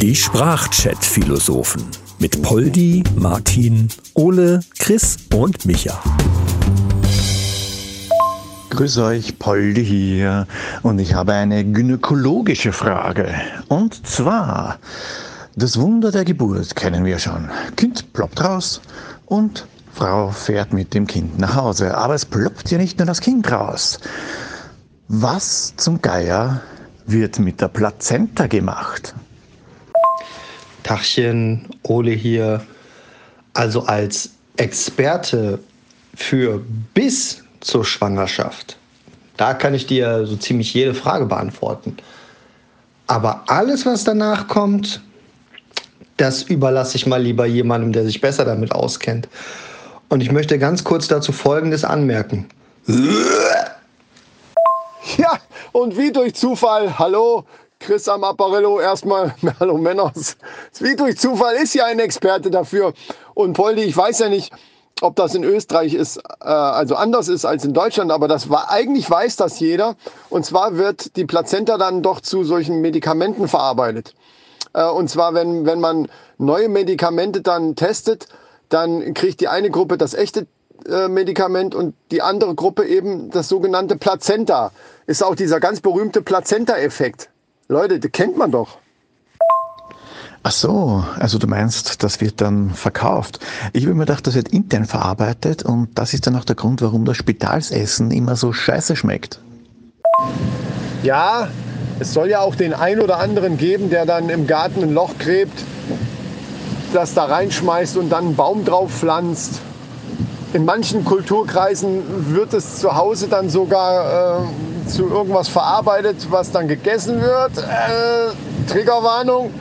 Die Sprachchat-Philosophen mit Poldi, Martin, Ole, Chris und Micha. Grüß euch, Poldi hier. Und ich habe eine gynäkologische Frage. Und zwar, das Wunder der Geburt kennen wir schon. Kind ploppt raus und Frau fährt mit dem Kind nach Hause. Aber es ploppt ja nicht nur das Kind raus. Was zum Geier wird mit der Plazenta gemacht? Tachchen, Ole hier. Also als Experte für bis zur Schwangerschaft, da kann ich dir so ziemlich jede Frage beantworten. Aber alles, was danach kommt, das überlasse ich mal lieber jemandem, der sich besser damit auskennt. Und ich möchte ganz kurz dazu Folgendes anmerken. Und wie durch Zufall, hallo, Chris am Apparello, erstmal, hallo Männers. Wie durch Zufall ist ja ein Experte dafür. Und Poldi, ich weiß ja nicht, ob das in Österreich ist, äh, also anders ist als in Deutschland, aber das war, eigentlich weiß das jeder. Und zwar wird die Plazenta dann doch zu solchen Medikamenten verarbeitet. Äh, und zwar, wenn, wenn man neue Medikamente dann testet, dann kriegt die eine Gruppe das echte äh, Medikament und die andere Gruppe eben das sogenannte Plazenta. Ist auch dieser ganz berühmte Plazenta-Effekt. Leute, das kennt man doch. Ach so, also du meinst, das wird dann verkauft. Ich habe mir gedacht, das wird intern verarbeitet und das ist dann auch der Grund, warum das Spitalsessen immer so scheiße schmeckt. Ja, es soll ja auch den einen oder anderen geben, der dann im Garten ein Loch gräbt, das da reinschmeißt und dann einen Baum drauf pflanzt. In manchen Kulturkreisen wird es zu Hause dann sogar äh, zu irgendwas verarbeitet, was dann gegessen wird. Äh, Triggerwarnung.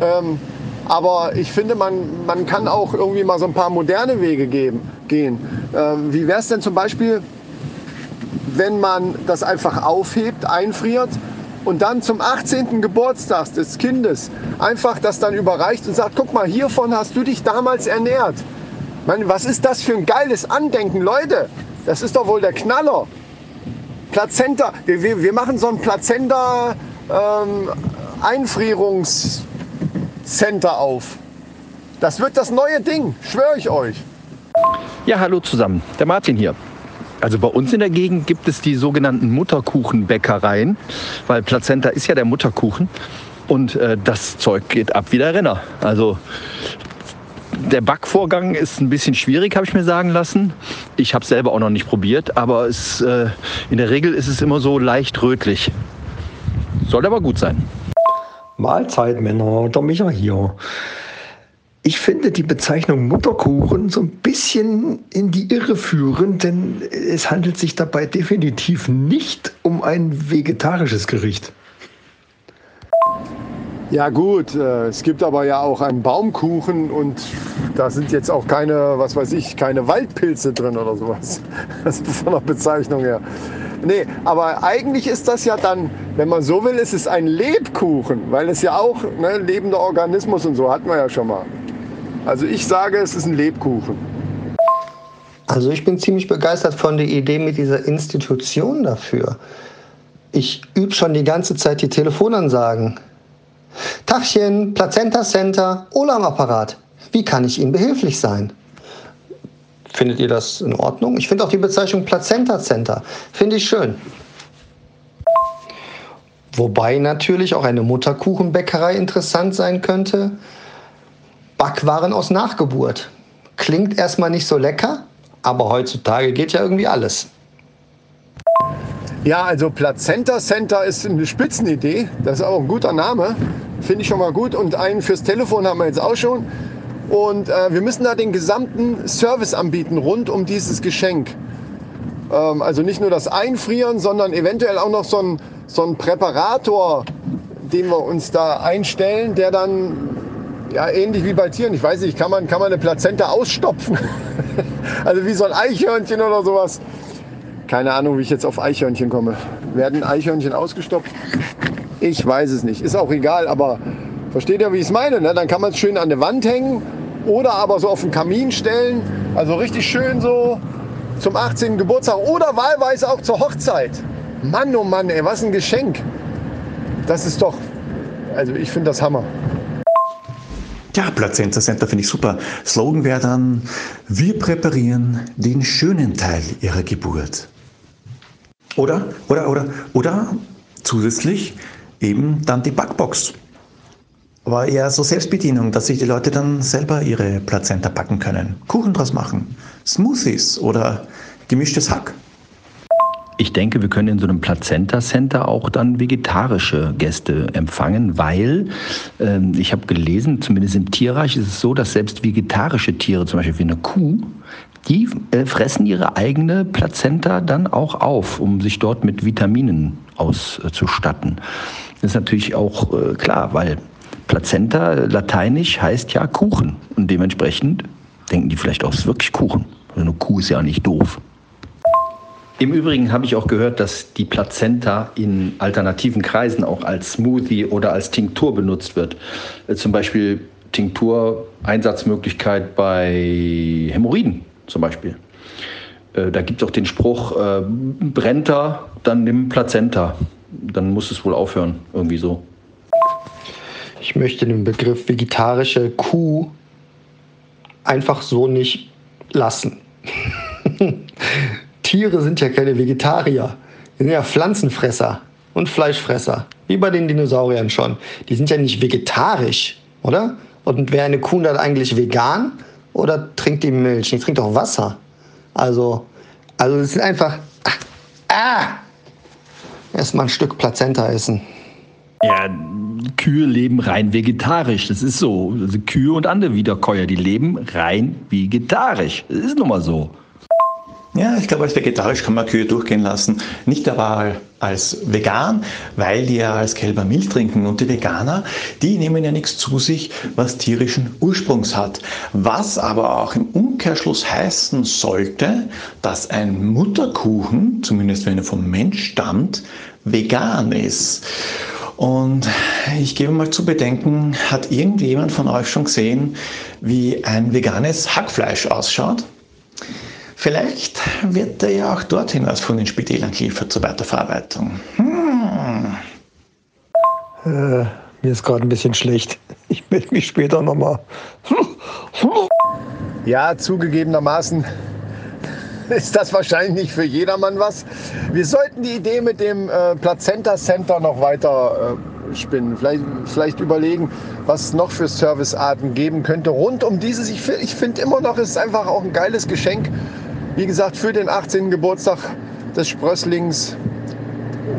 Ähm, aber ich finde, man, man kann auch irgendwie mal so ein paar moderne Wege geben, gehen. Ähm, wie wäre es denn zum Beispiel, wenn man das einfach aufhebt, einfriert und dann zum 18. Geburtstag des Kindes einfach das dann überreicht und sagt, guck mal, hiervon hast du dich damals ernährt. Meine, was ist das für ein geiles Andenken, Leute? Das ist doch wohl der Knaller. Plazenta, wir, wir, wir machen so ein Plazenta ähm, Einfrierungscenter auf. Das wird das neue Ding, schwöre ich euch. Ja, hallo zusammen, der Martin hier. Also bei uns in der Gegend gibt es die sogenannten Mutterkuchenbäckereien, weil Plazenta ist ja der Mutterkuchen und äh, das Zeug geht ab wie der Renner. Also der Backvorgang ist ein bisschen schwierig, habe ich mir sagen lassen. Ich habe selber auch noch nicht probiert, aber es, äh, in der Regel ist es immer so leicht rötlich. Soll aber gut sein. Mahlzeit, Männer, der Micha hier. Ich finde die Bezeichnung Mutterkuchen so ein bisschen in die Irre führend, denn es handelt sich dabei definitiv nicht um ein vegetarisches Gericht. Ja gut, äh, es gibt aber ja auch einen Baumkuchen und da sind jetzt auch keine, was weiß ich, keine Waldpilze drin oder sowas. Das ist von der Bezeichnung her. Nee, aber eigentlich ist das ja dann, wenn man so will, ist es ein Lebkuchen, weil es ja auch ne, lebender Organismus und so hatten wir ja schon mal. Also ich sage, es ist ein Lebkuchen. Also ich bin ziemlich begeistert von der Idee mit dieser Institution dafür. Ich übe schon die ganze Zeit die Telefonansagen. Tachchen, Plazenta Center, Ola am Apparat. Wie kann ich Ihnen behilflich sein? Findet ihr das in Ordnung? Ich finde auch die Bezeichnung Plazenta Center. Finde ich schön. Wobei natürlich auch eine Mutterkuchenbäckerei interessant sein könnte. Backwaren aus Nachgeburt. Klingt erstmal nicht so lecker, aber heutzutage geht ja irgendwie alles. Ja, also Plazenta Center ist eine Spitzenidee. Das ist auch ein guter Name. Finde ich schon mal gut. Und einen fürs Telefon haben wir jetzt auch schon. Und äh, wir müssen da den gesamten Service anbieten rund um dieses Geschenk. Ähm, also nicht nur das Einfrieren, sondern eventuell auch noch so ein, so ein Präparator, den wir uns da einstellen, der dann ja, ähnlich wie bei Tieren. Ich weiß nicht, kann man, kann man eine Plazenta ausstopfen? also wie so ein Eichhörnchen oder sowas. Keine Ahnung, wie ich jetzt auf Eichhörnchen komme. Werden Eichhörnchen ausgestopft? Ich weiß es nicht. Ist auch egal, aber versteht ihr, wie ich es meine? Ne? Dann kann man es schön an der Wand hängen oder aber so auf den Kamin stellen. Also richtig schön so zum 18. Geburtstag oder wahlweise auch zur Hochzeit. Mann, oh Mann, ey, was ein Geschenk. das ist doch, also ich finde das Hammer. Ja, Plazenta Center finde ich super. Slogan wäre dann, wir präparieren den schönen Teil ihrer Geburt. Oder, oder, oder, oder zusätzlich eben dann die Backbox. Aber eher so Selbstbedienung, dass sich die Leute dann selber ihre Plazenta backen können. Kuchen draus machen, Smoothies oder gemischtes Hack. Ich denke, wir können in so einem Plazenta-Center auch dann vegetarische Gäste empfangen, weil ähm, ich habe gelesen, zumindest im Tierreich ist es so, dass selbst vegetarische Tiere, zum Beispiel wie eine Kuh, die äh, fressen ihre eigene Plazenta dann auch auf, um sich dort mit Vitaminen auszustatten. Das ist natürlich auch äh, klar, weil Plazenta lateinisch heißt ja Kuchen und dementsprechend denken die vielleicht auch, es ist wirklich Kuchen. Eine Kuh ist ja nicht doof. Im Übrigen habe ich auch gehört, dass die Plazenta in alternativen Kreisen auch als Smoothie oder als Tinktur benutzt wird. Äh, zum Beispiel Tinktur, Einsatzmöglichkeit bei Hämorrhoiden zum Beispiel. Äh, da gibt es auch den Spruch, äh, brennt er, dann nimm Plazenta. Dann muss es wohl aufhören, irgendwie so. Ich möchte den Begriff vegetarische Kuh einfach so nicht lassen. Tiere sind ja keine Vegetarier. Die sind ja Pflanzenfresser und Fleischfresser. Wie bei den Dinosauriern schon. Die sind ja nicht vegetarisch, oder? Und wäre eine Kuh dann eigentlich vegan oder trinkt die Milch? Die trinkt doch Wasser. Also, also es sind einfach. Ah! ah Erstmal ein Stück Plazenta essen. Ja, Kühe leben rein vegetarisch. Das ist so. Also Kühe und andere Wiederkäuer, die leben rein vegetarisch. Das ist nun mal so. Ja, ich glaube, als vegetarisch kann man Kühe durchgehen lassen. Nicht aber als vegan, weil die ja als Kälber Milch trinken. Und die Veganer, die nehmen ja nichts zu sich, was tierischen Ursprungs hat. Was aber auch im Umkehrschluss heißen sollte, dass ein Mutterkuchen, zumindest wenn er vom Mensch stammt, vegan ist. Und ich gebe mal zu bedenken, hat irgendjemand von euch schon gesehen, wie ein veganes Hackfleisch ausschaut? Vielleicht wird er ja auch dorthin was von den Spitälern geliefert zur Weiterverarbeitung. Hm. Äh, mir ist gerade ein bisschen schlecht. Ich melde mich später nochmal. Ja, zugegebenermaßen ist das wahrscheinlich nicht für jedermann was. Wir sollten die Idee mit dem äh, Plazenta Center noch weiter äh, spinnen. Vielleicht, vielleicht überlegen, was es noch für Servicearten geben könnte rund um dieses. Ich, ich finde immer noch, es ist einfach auch ein geiles Geschenk wie gesagt, für den 18. Geburtstag des Sprösslings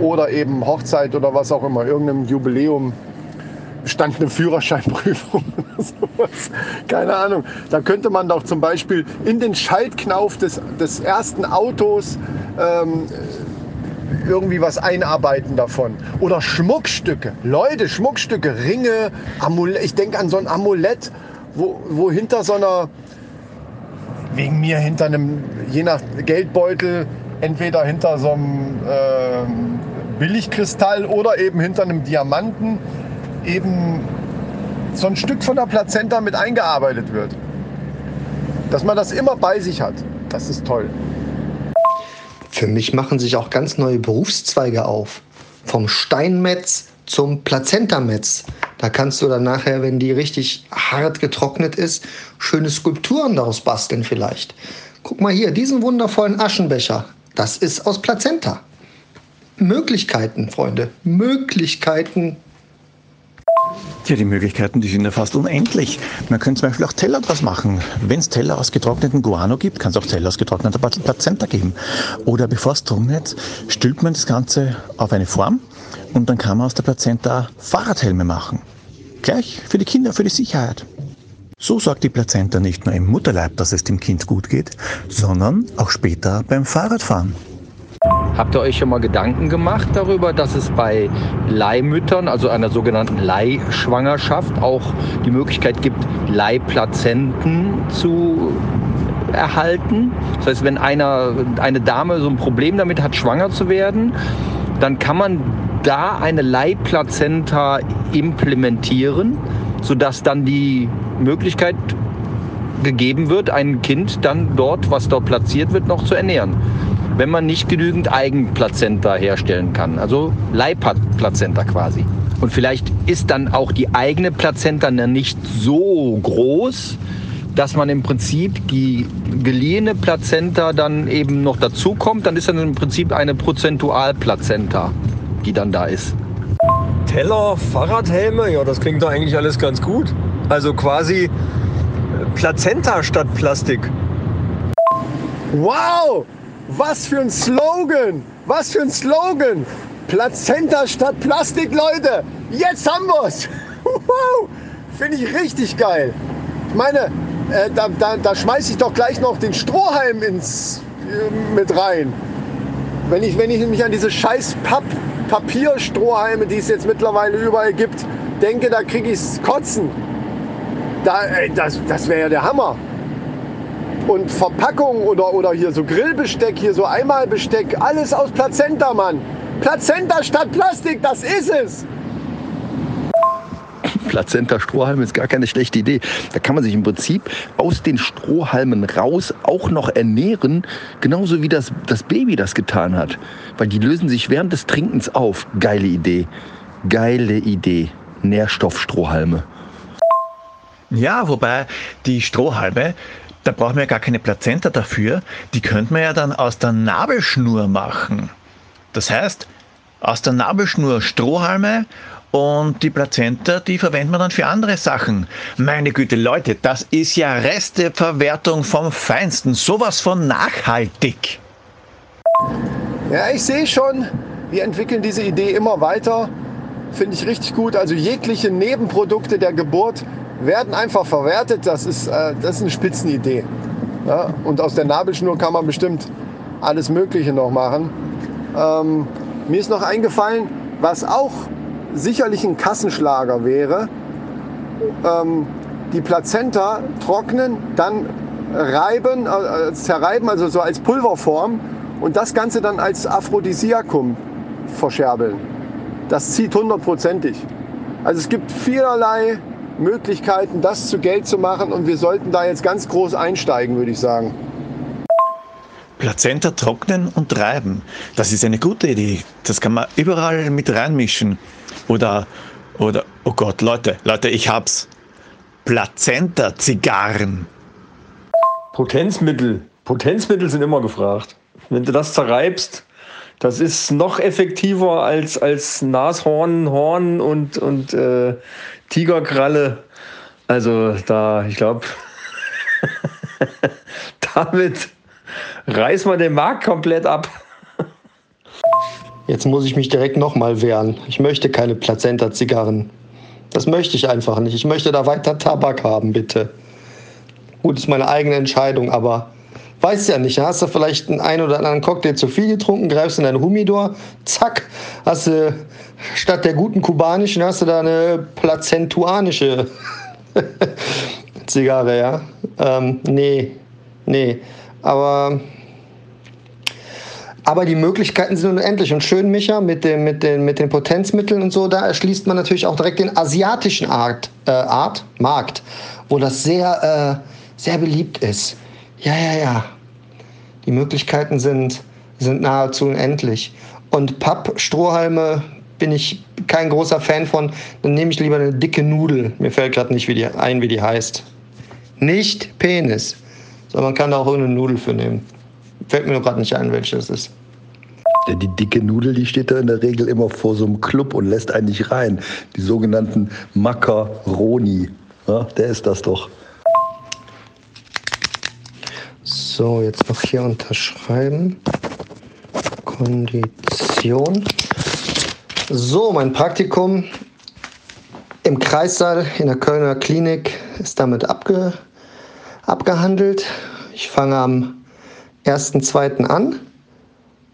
oder eben Hochzeit oder was auch immer, irgendeinem Jubiläum stand eine Führerscheinprüfung oder sowas. Keine Ahnung. Da könnte man doch zum Beispiel in den Schaltknauf des, des ersten Autos ähm, irgendwie was einarbeiten davon. Oder Schmuckstücke. Leute, Schmuckstücke, Ringe, Amulett. Ich denke an so ein Amulett, wo, wo hinter so einer wegen mir hinter einem, je nach Geldbeutel, entweder hinter so einem äh, Billigkristall oder eben hinter einem Diamanten eben so ein Stück von der Plazenta mit eingearbeitet wird. Dass man das immer bei sich hat, das ist toll. Für mich machen sich auch ganz neue Berufszweige auf. Vom Steinmetz zum Plazentametz. Da kannst du dann nachher, wenn die richtig hart getrocknet ist, schöne Skulpturen daraus basteln vielleicht. Guck mal hier, diesen wundervollen Aschenbecher. Das ist aus Plazenta. Möglichkeiten, Freunde. Möglichkeiten. Ja, die Möglichkeiten, die sind ja fast unendlich. Man könnte zum Beispiel auch Teller draus machen. Wenn es Teller aus getrockneten Guano gibt, kann es auch Teller aus getrockneter Plazenta geben. Oder bevor es trocknet, stülpt man das Ganze auf eine Form und dann kann man aus der Plazenta Fahrradhelme machen. Gleich für die Kinder, für die Sicherheit. So sorgt die Plazenta nicht nur im Mutterleib, dass es dem Kind gut geht, sondern auch später beim Fahrradfahren. Habt ihr euch schon mal Gedanken gemacht darüber, dass es bei Leihmüttern, also einer sogenannten Leihschwangerschaft, auch die Möglichkeit gibt, Leihplazenten zu erhalten? Das heißt, wenn einer, eine Dame so ein Problem damit hat, schwanger zu werden, dann kann man da eine Leihplazenta implementieren, sodass dann die Möglichkeit gegeben wird, ein Kind dann dort, was dort platziert wird, noch zu ernähren. wenn man nicht genügend Eigenplazenta herstellen kann. Also Leihplazenta quasi. Und vielleicht ist dann auch die eigene Plazenta nicht so groß, dass man im Prinzip die geliehene Plazenta dann eben noch dazukommt. Dann ist dann im Prinzip eine Prozentualplazenta, die dann da ist. Teller, Fahrradhelme, ja, das klingt doch eigentlich alles ganz gut. Also quasi äh, Plazenta statt Plastik. Wow! Was für ein Slogan! Was für ein Slogan! Plazenta statt Plastik, Leute! Jetzt haben wir's! Wow! Finde ich richtig geil. Ich meine, äh, da, da, da schmeiße ich doch gleich noch den Strohhalm ins, äh, mit rein. Wenn ich, wenn ich mich an diese scheiß Papp, Papierstrohhalme, die es jetzt mittlerweile überall gibt, denke, da kriege ich's kotzen. Da, ey, das das wäre ja der Hammer und Verpackung oder, oder hier so Grillbesteck, hier so Einmalbesteck, alles aus Plazenta, Mann. Plazenta statt Plastik, das ist es. Plazenta-Strohhalm ist gar keine schlechte Idee. Da kann man sich im Prinzip aus den Strohhalmen raus auch noch ernähren, genauso wie das, das Baby das getan hat. Weil die lösen sich während des Trinkens auf. Geile Idee. Geile Idee. Nährstoffstrohhalme. Ja, wobei die Strohhalme, da braucht man ja gar keine Plazenta dafür. Die könnte man ja dann aus der Nabelschnur machen. Das heißt, aus der Nabelschnur Strohhalme und die Plazenta, die verwendet man dann für andere Sachen. Meine Güte, Leute, das ist ja Resteverwertung vom Feinsten. Sowas von nachhaltig. Ja, ich sehe schon, wir entwickeln diese Idee immer weiter. Finde ich richtig gut. Also jegliche Nebenprodukte der Geburt werden einfach verwertet. Das ist, äh, das ist eine Spitzenidee. Ja? Und aus der Nabelschnur kann man bestimmt alles Mögliche noch machen. Ähm, mir ist noch eingefallen, was auch sicherlich ein Kassenschlager wäre, ähm, die Plazenta trocknen, dann reiben, äh, zerreiben, also so als Pulverform und das Ganze dann als Aphrodisiakum verscherbeln. Das zieht hundertprozentig. Also es gibt vielerlei Möglichkeiten, das zu Geld zu machen und wir sollten da jetzt ganz groß einsteigen, würde ich sagen. Plazenta trocknen und treiben. Das ist eine gute Idee. Das kann man überall mit reinmischen. Oder, oder, oh Gott, Leute, Leute, ich hab's. Plazenta-Zigarren. Potenzmittel. Potenzmittel sind immer gefragt. Wenn du das zerreibst, das ist noch effektiver als, als Nashorn, Horn und, und äh, Tigerkralle. Also da, ich glaube, damit reißen wir den Markt komplett ab. Jetzt muss ich mich direkt nochmal wehren. Ich möchte keine Plazenta-Zigarren. Das möchte ich einfach nicht. Ich möchte da weiter Tabak haben, bitte. Gut, ist meine eigene Entscheidung, aber weißt ja nicht. Hast du vielleicht einen ein oder anderen Cocktail zu viel getrunken, greifst in deinen Humidor, zack, hast du statt der guten kubanischen hast du da eine plazentuanische Zigarre, ja? Ähm, nee, nee. Aber, aber die Möglichkeiten sind unendlich. Und schön, Micha, mit, dem, mit, den, mit den Potenzmitteln und so, da erschließt man natürlich auch direkt den asiatischen Art, äh, Art Markt, wo das sehr, äh, sehr beliebt ist. Ja, ja, ja. Die Möglichkeiten sind, sind nahezu unendlich. Und Pappstrohhalme bin ich kein großer Fan von. Dann nehme ich lieber eine dicke Nudel. Mir fällt gerade nicht wie die, ein, wie die heißt. Nicht Penis. Sondern man kann da auch irgendeine Nudel für nehmen. Fällt mir nur gerade nicht ein, welche das ist. Die dicke Nudel, die steht da in der Regel immer vor so einem Club und lässt einen nicht rein. Die sogenannten Macaroni. Ja, der ist das doch. So, jetzt noch hier unterschreiben. Kondition. So, mein Praktikum im Kreissaal in der Kölner Klinik ist damit abge, abgehandelt. Ich fange am 1.2. an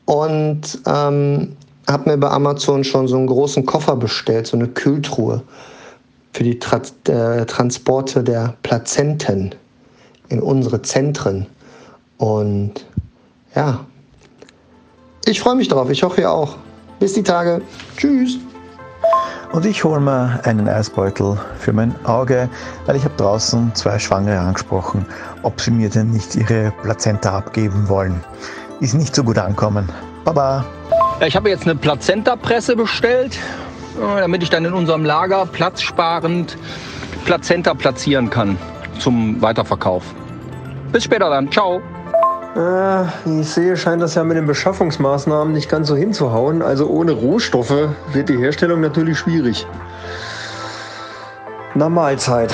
und ähm, habe mir bei Amazon schon so einen großen Koffer bestellt, so eine Kühltruhe für die Tra äh, Transporte der Plazenten in unsere Zentren. Und ja, ich freue mich drauf. Ich hoffe, ihr auch. Bis die Tage. Tschüss. Und ich hole mir einen Eisbeutel für mein Auge, weil ich habe draußen zwei Schwangere angesprochen, ob sie mir denn nicht ihre Plazenta abgeben wollen. ist nicht so gut ankommen. Baba. Ja, ich habe jetzt eine Plazenta-Presse bestellt, äh, damit ich dann in unserem Lager platzsparend Plazenta platzieren kann zum Weiterverkauf. Bis später dann. Ciao. Äh, wie ich sehe, scheint das ja mit den Beschaffungsmaßnahmen nicht ganz so hinzuhauen. Also ohne Rohstoffe wird die Herstellung natürlich schwierig. Na Mahlzeit.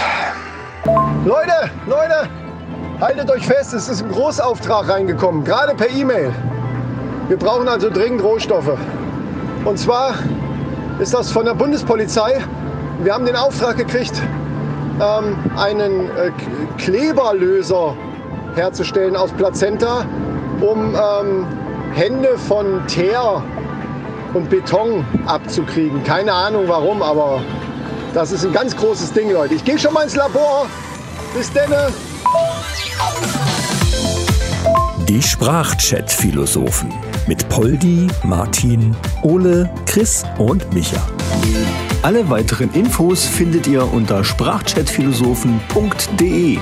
Leute, Leute, haltet euch fest, es ist ein Großauftrag reingekommen, gerade per E-Mail. Wir brauchen also dringend Rohstoffe. Und zwar ist das von der Bundespolizei. Wir haben den Auftrag gekriegt, ähm, einen äh, Kleberlöser herzustellen aus Plazenta, um ähm, Hände von Teer und Beton abzukriegen. Keine Ahnung warum, aber das ist ein ganz großes Ding, Leute. Ich gehe schon mal ins Labor. Bis denn. Die Sprachchat-Philosophen mit Poldi, Martin, Ole, Chris und Micha. Alle weiteren Infos findet ihr unter sprachchatphilosophen.de.